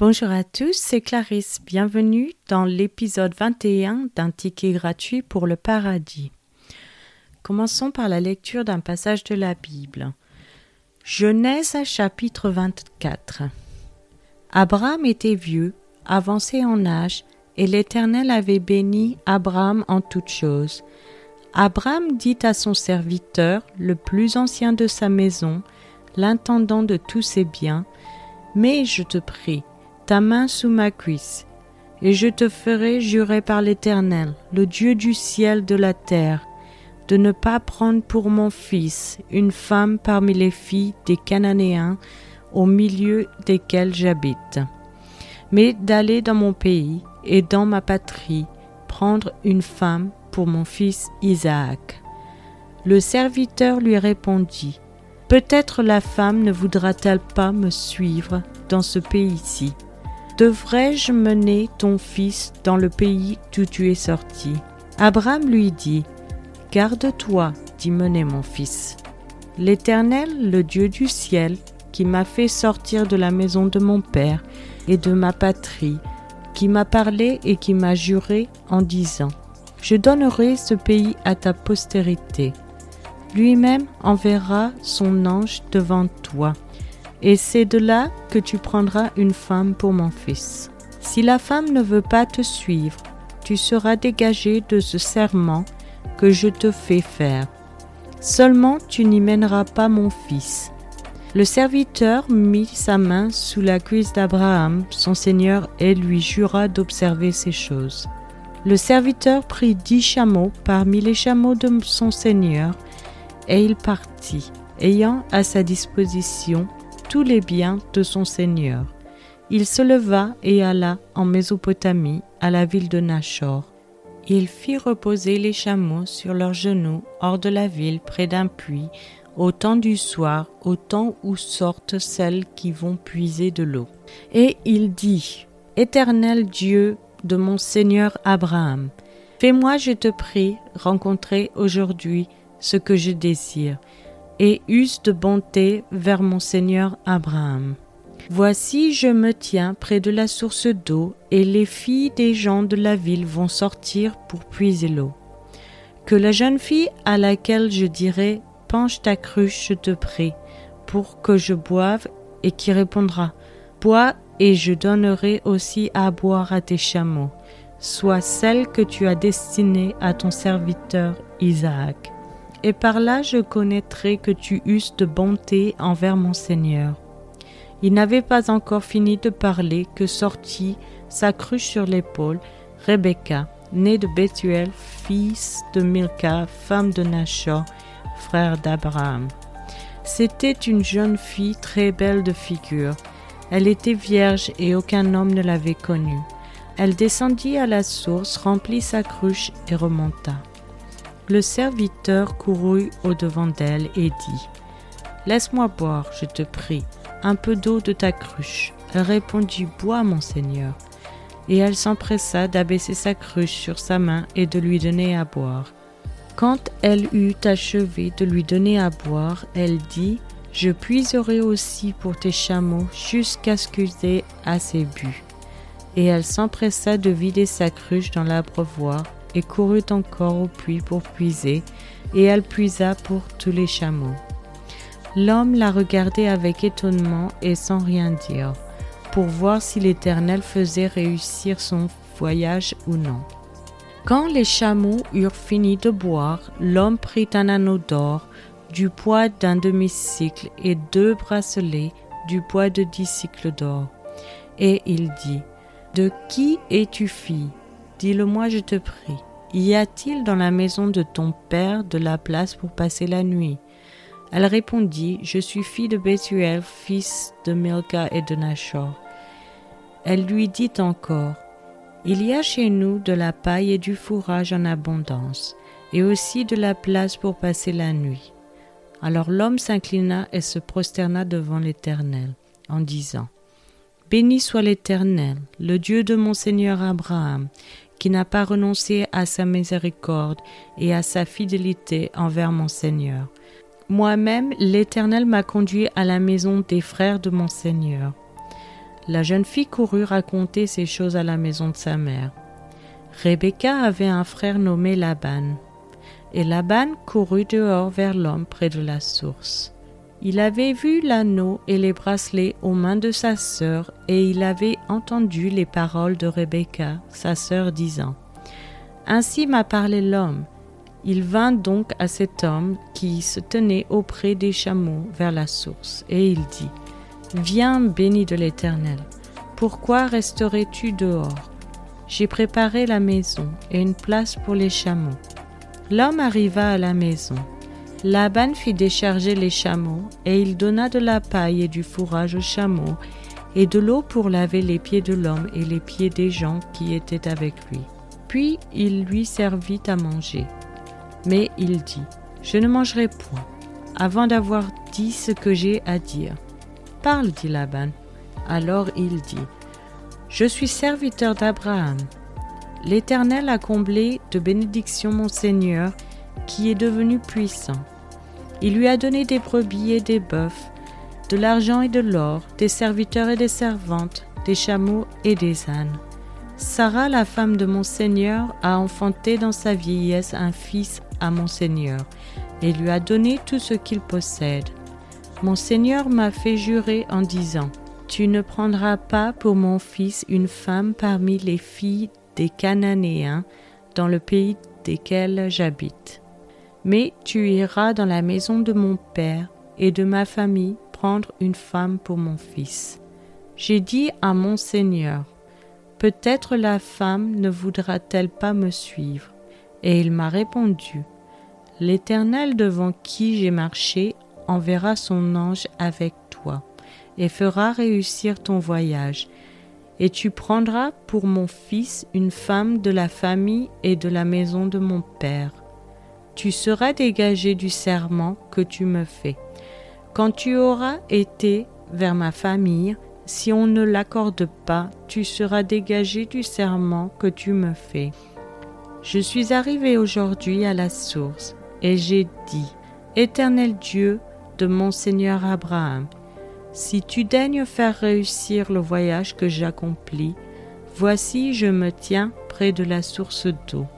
Bonjour à tous, c'est Clarisse. Bienvenue dans l'épisode 21 d'un ticket gratuit pour le paradis. Commençons par la lecture d'un passage de la Bible. Genèse chapitre 24. Abraham était vieux, avancé en âge, et l'Éternel avait béni Abraham en toutes choses. Abraham dit à son serviteur, le plus ancien de sa maison, l'intendant de tous ses biens, Mais je te prie, ta main sous ma cuisse, et je te ferai jurer par l'Éternel, le Dieu du ciel de la terre, de ne pas prendre pour mon fils une femme parmi les filles des Cananéens au milieu desquels j'habite, mais d'aller dans mon pays et dans ma patrie prendre une femme pour mon fils Isaac. Le serviteur lui répondit, Peut-être la femme ne voudra-t-elle pas me suivre dans ce pays-ci Devrais-je mener ton fils dans le pays d'où tu es sorti? Abraham lui dit, Garde-toi d'y mener mon fils. L'Éternel, le Dieu du ciel, qui m'a fait sortir de la maison de mon père et de ma patrie, qui m'a parlé et qui m'a juré en disant, Je donnerai ce pays à ta postérité. Lui-même enverra son ange devant toi et c'est de là que tu prendras une femme pour mon fils. Si la femme ne veut pas te suivre, tu seras dégagé de ce serment que je te fais faire. Seulement tu n'y mèneras pas mon fils. Le serviteur mit sa main sous la cuisse d'Abraham, son seigneur, et lui jura d'observer ces choses. Le serviteur prit dix chameaux parmi les chameaux de son seigneur, et il partit, ayant à sa disposition tous les biens de son seigneur. Il se leva et alla en Mésopotamie, à la ville de Nachor. Il fit reposer les chameaux sur leurs genoux hors de la ville près d'un puits, au temps du soir, au temps où sortent celles qui vont puiser de l'eau. Et il dit, Éternel Dieu de mon Seigneur Abraham, fais-moi, je te prie, rencontrer aujourd'hui ce que je désire, et use de bonté vers mon Seigneur Abraham. Voici je me tiens près de la source d'eau, et les filles des gens de la ville vont sortir pour puiser l'eau. Que la jeune fille à laquelle je dirai Penche ta cruche, te prie, pour que je boive, et qui répondra Bois, et je donnerai aussi à boire à tes chameaux, soit celle que tu as destinée à ton serviteur Isaac et par là je connaîtrai que tu eusses de bonté envers mon Seigneur. Il n'avait pas encore fini de parler que sortit, sa cruche sur l'épaule, Rebecca, née de Bethuel, fils de Milka, femme de Nachor, frère d'Abraham. C'était une jeune fille très belle de figure. Elle était vierge et aucun homme ne l'avait connue. Elle descendit à la source, remplit sa cruche et remonta. Le serviteur courut au-devant d'elle et dit Laisse-moi boire, je te prie, un peu d'eau de ta cruche. Elle répondit Bois, mon Seigneur. Et elle s'empressa d'abaisser sa cruche sur sa main et de lui donner à boire. Quand elle eut achevé de lui donner à boire, elle dit Je puiserai aussi pour tes chameaux jusqu'à ce qu'ils aient assez bu. Et elle s'empressa de vider sa cruche dans l'abreuvoir et courut encore au puits pour puiser, et elle puisa pour tous les chameaux. L'homme la regardait avec étonnement et sans rien dire, pour voir si l'Éternel faisait réussir son voyage ou non. Quand les chameaux eurent fini de boire, l'homme prit un anneau d'or, du poids d'un demi-cycle, et deux bracelets du poids de dix cycles d'or. Et il dit, De qui es-tu fille? Dis-le-moi, je te prie. Y a-t-il dans la maison de ton père de la place pour passer la nuit? Elle répondit, Je suis fille de Bethuel, fils de Milka et de Nachor. Elle lui dit encore, Il y a chez nous de la paille et du fourrage en abondance, et aussi de la place pour passer la nuit. Alors l'homme s'inclina et se prosterna devant l'Éternel, en disant, Béni soit l'Éternel, le Dieu de mon Seigneur Abraham, qui n'a pas renoncé à sa miséricorde et à sa fidélité envers mon Seigneur. Moi-même, l'Éternel m'a conduit à la maison des frères de mon Seigneur. La jeune fille courut raconter ces choses à la maison de sa mère. Rebecca avait un frère nommé Laban. Et Laban courut dehors vers l'homme près de la source. Il avait vu l'anneau et les bracelets aux mains de sa sœur, et il avait entendu les paroles de Rebecca, sa sœur, disant Ainsi m'a parlé l'homme. Il vint donc à cet homme qui se tenait auprès des chameaux vers la source, et il dit Viens, béni de l'Éternel, pourquoi resterais-tu dehors? J'ai préparé la maison et une place pour les chameaux. L'homme arriva à la maison. Laban fit décharger les chameaux, et il donna de la paille et du fourrage aux chameaux, et de l'eau pour laver les pieds de l'homme et les pieds des gens qui étaient avec lui. Puis il lui servit à manger. Mais il dit, Je ne mangerai point, avant d'avoir dit ce que j'ai à dire. Parle, dit Laban. Alors il dit, Je suis serviteur d'Abraham. L'Éternel a comblé de bénédictions mon Seigneur, qui est devenu puissant. Il lui a donné des brebis et des bœufs, de l'argent et de l'or, des serviteurs et des servantes, des chameaux et des ânes. Sarah, la femme de mon Seigneur, a enfanté dans sa vieillesse un fils à mon Seigneur, et lui a donné tout ce qu'il possède. Mon Seigneur m'a fait jurer en disant, Tu ne prendras pas pour mon fils une femme parmi les filles des Cananéens dans le pays desquels j'habite mais tu iras dans la maison de mon père et de ma famille prendre une femme pour mon fils. J'ai dit à mon Seigneur, Peut-être la femme ne voudra-t-elle pas me suivre Et il m'a répondu, L'Éternel devant qui j'ai marché enverra son ange avec toi et fera réussir ton voyage. Et tu prendras pour mon fils une femme de la famille et de la maison de mon père tu seras dégagé du serment que tu me fais. Quand tu auras été vers ma famille, si on ne l'accorde pas, tu seras dégagé du serment que tu me fais. Je suis arrivé aujourd'hui à la source, et j'ai dit, Éternel Dieu de mon Seigneur Abraham, si tu daignes faire réussir le voyage que j'accomplis, voici je me tiens près de la source d'eau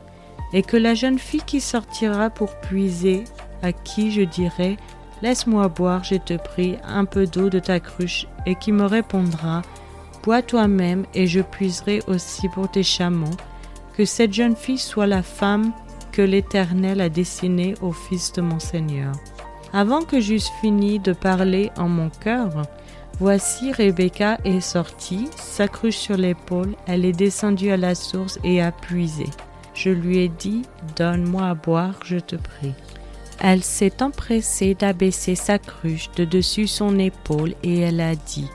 et que la jeune fille qui sortira pour puiser, à qui je dirai Laisse-moi boire, je te prie, un peu d'eau de ta cruche, et qui me répondra Bois toi-même, et je puiserai aussi pour tes chameaux, que cette jeune fille soit la femme que l'Éternel a destinée au fils de mon Seigneur. Avant que j'eusse fini de parler en mon cœur, voici Rebecca est sortie, sa cruche sur l'épaule, elle est descendue à la source et a puisé. Je lui ai dit, Donne-moi à boire, je te prie. Elle s'est empressée d'abaisser sa cruche de dessus son épaule et elle a dit,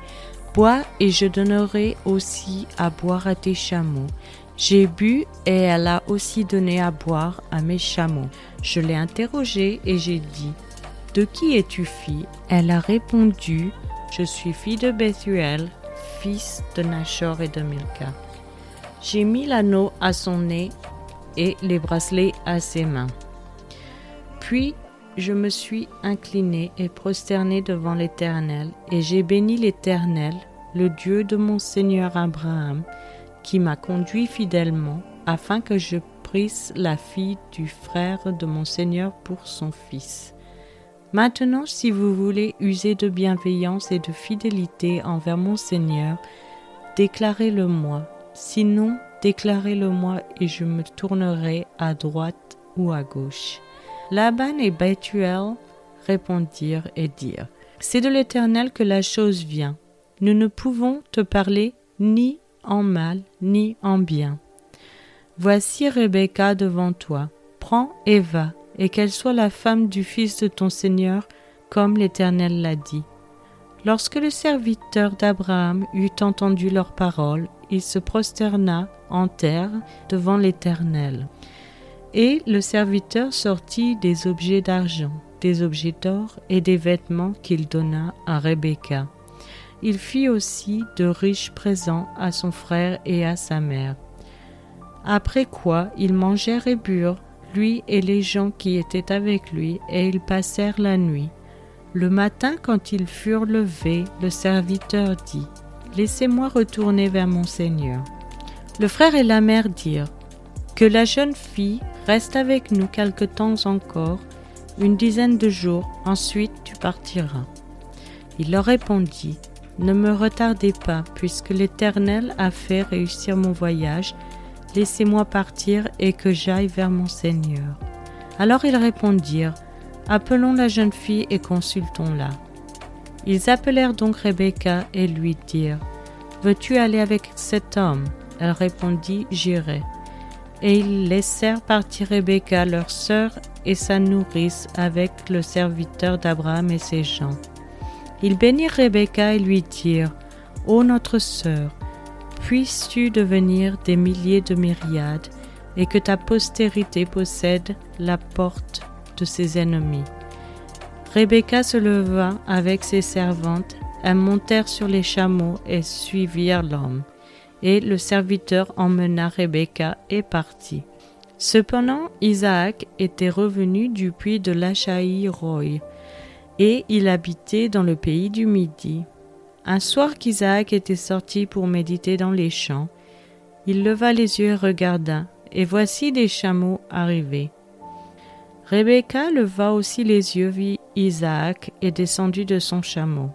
Bois et je donnerai aussi à boire à tes chameaux. J'ai bu et elle a aussi donné à boire à mes chameaux. Je l'ai interrogée et j'ai dit, De qui es-tu fille? Elle a répondu, Je suis fille de Bethuel, fils de Nachor et de Milka. J'ai mis l'anneau à son nez et les bracelets à ses mains. Puis je me suis incliné et prosterné devant l'Éternel, et j'ai béni l'Éternel, le Dieu de mon Seigneur Abraham, qui m'a conduit fidèlement, afin que je prisse la fille du frère de mon Seigneur pour son fils. Maintenant, si vous voulez user de bienveillance et de fidélité envers mon Seigneur, déclarez-le-moi. Sinon, déclarez-le-moi et je me tournerai à droite ou à gauche. Laban et Bethuel répondirent et dirent C'est de l'Éternel que la chose vient. Nous ne pouvons te parler ni en mal ni en bien. Voici Rebecca devant toi. Prends et va, et qu'elle soit la femme du fils de ton Seigneur, comme l'Éternel l'a dit. Lorsque le serviteur d'Abraham eut entendu leurs paroles, il se prosterna en terre devant l'Éternel. Et le serviteur sortit des objets d'argent, des objets d'or et des vêtements qu'il donna à Rebecca. Il fit aussi de riches présents à son frère et à sa mère. Après quoi ils mangèrent et burent, lui et les gens qui étaient avec lui, et ils passèrent la nuit. Le matin, quand ils furent levés, le serviteur dit, Laissez-moi retourner vers mon Seigneur. Le frère et la mère dirent Que la jeune fille reste avec nous quelque temps encore, une dizaine de jours, ensuite tu partiras. Il leur répondit Ne me retardez pas, puisque l'Éternel a fait réussir mon voyage. Laissez-moi partir et que j'aille vers mon Seigneur. Alors ils répondirent Appelons la jeune fille et consultons-la. Ils appelèrent donc Rebecca et lui dirent Veux-tu aller avec cet homme? Elle répondit J'irai. Et ils laissèrent partir Rebecca, leur sœur, et sa nourrice avec le serviteur d'Abraham et ses gens. Ils bénirent Rebecca et lui dirent Ô notre sœur, puisses-tu devenir des milliers de myriades, et que ta postérité possède la porte de ses ennemis? Rebecca se leva avec ses servantes, elles montèrent sur les chameaux et suivirent l'homme. Et le serviteur emmena Rebecca et partit. Cependant, Isaac était revenu du puits de l'Achaï Roy, et il habitait dans le pays du Midi. Un soir qu'Isaac était sorti pour méditer dans les champs, il leva les yeux et regarda, et voici des chameaux arrivés. Rebecca leva aussi les yeux, vit Isaac et descendit de son chameau.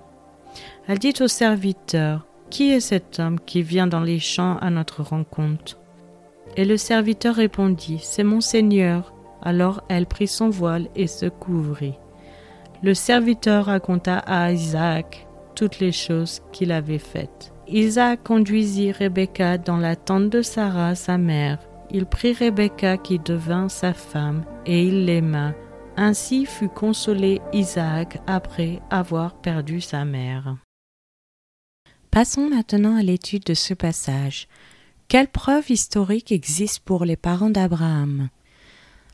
Elle dit au serviteur, Qui est cet homme qui vient dans les champs à notre rencontre? Et le serviteur répondit, C'est mon Seigneur. Alors elle prit son voile et se couvrit. Le serviteur raconta à Isaac toutes les choses qu'il avait faites. Isaac conduisit Rebecca dans la tente de Sarah, sa mère, il prit Rebecca qui devint sa femme, et il l'aima. Ainsi fut consolé Isaac après avoir perdu sa mère. Passons maintenant à l'étude de ce passage. Quelle preuve historique existe pour les parents d'Abraham?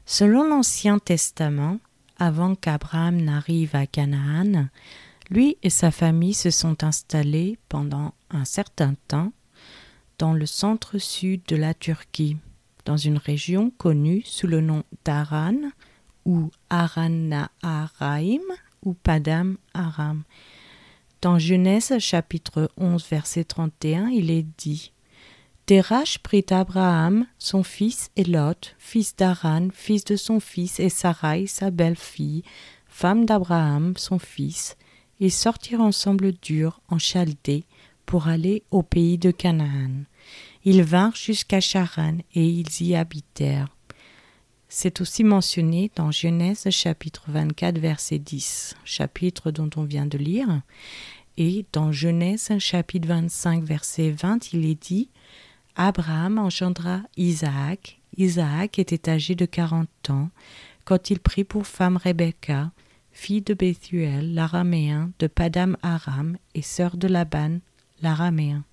Selon l'Ancien Testament, avant qu'Abraham n'arrive à Canaan, lui et sa famille se sont installés pendant un certain temps dans le centre-sud de la Turquie dans une région connue sous le nom d'Aran ou Aran-Naharaim ou Padam Aram. Dans Genèse chapitre 11 verset 31, il est dit Terach prit Abraham, son fils, et Lot, fils d'Aran, fils de son fils, et Sarai, sa belle-fille, femme d'Abraham, son fils, et sortirent ensemble d'Ur en Chaldée pour aller au pays de Canaan. Ils vinrent jusqu'à Charan et ils y habitèrent. C'est aussi mentionné dans Genèse chapitre 24 verset 10, chapitre dont on vient de lire, et dans Genèse chapitre 25 verset 20 il est dit Abraham engendra Isaac. Isaac était âgé de quarante ans quand il prit pour femme Rebecca, fille de Bethuel, l'araméen, de Padam Aram et sœur de Laban, l'araméen.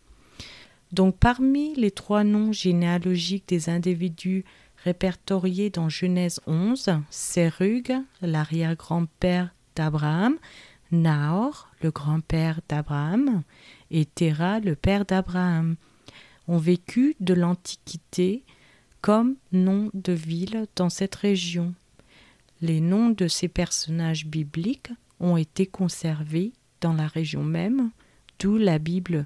Donc parmi les trois noms généalogiques des individus répertoriés dans Genèse 11, Serug, l'arrière-grand-père d'Abraham, Nahor, le grand-père d'Abraham, et Terah, le père d'Abraham, ont vécu de l'Antiquité comme noms de villes dans cette région. Les noms de ces personnages bibliques ont été conservés dans la région même, d'où la Bible